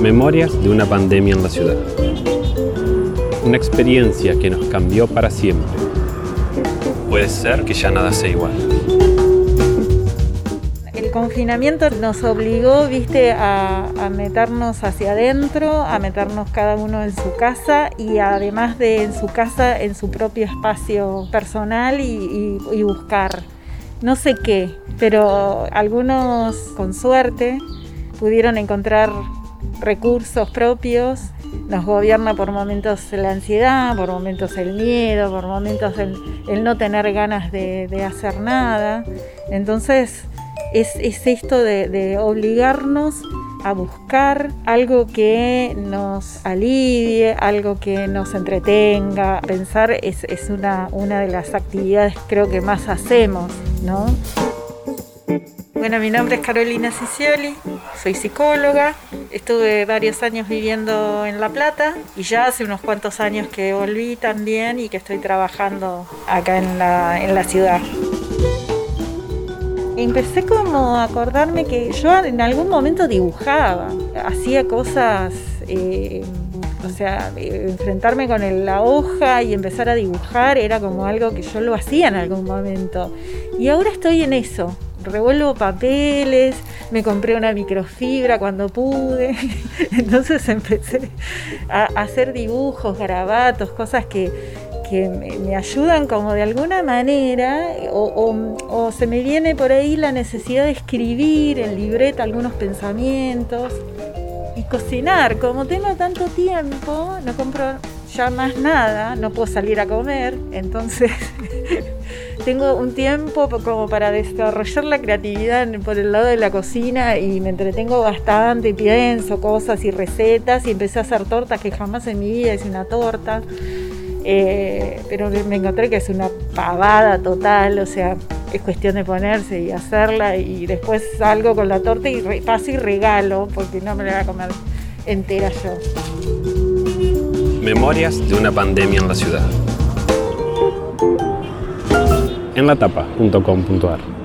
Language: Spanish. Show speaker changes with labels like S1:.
S1: Memorias de una pandemia en la ciudad. Una experiencia que nos cambió para siempre. Puede ser que ya nada sea igual.
S2: El confinamiento nos obligó, viste, a, meternos hacia adentro, a meternos cada uno en su casa y además de en su casa, en su propio espacio personal y buscar no sé qué, pero algunos con suerte pudieron encontrar recursos propios. Nos gobierna por momentos la ansiedad, por momentos el miedo, por momentos el, no tener ganas de, hacer nada. Entonces es, esto de, obligarnos a buscar algo que nos alivie, algo que nos entretenga. Pensar es, una, una de las actividades creo que más hacemos, ¿no? Bueno, mi nombre es Carolina Cicioli, soy psicóloga, estuve varios años viviendo en La Plata y ya hace unos cuantos años que volví también y que estoy trabajando acá en la, en la ciudad. Empecé como a acordarme que yo en algún momento dibujaba, hacía cosas... Eh, o sea, enfrentarme con la hoja y empezar a dibujar era como algo que yo lo hacía en algún momento. Y ahora estoy en eso, revuelvo papeles, me compré una microfibra cuando pude, entonces empecé a hacer dibujos, garabatos, cosas que, me, ayudan como de alguna manera, o, se me viene por ahí la necesidad de escribir en libreta algunos pensamientos y cocinar. Como tengo tanto tiempo, no compro ya más nada, no puedo salir a comer, entonces tengo un tiempo como para desarrollar la creatividad por el lado de la cocina y me entretengo bastante, pienso cosas y recetas y empecé a hacer tortas que jamás en mi vida hice una torta. Eh, pero me encontré que es una pavada total, o sea, es cuestión de ponerse y hacerla y después salgo con la torta y paso y regalo porque no me la voy a comer entera yo.
S1: Memorias de una pandemia en la ciudad en latapa.com.ar.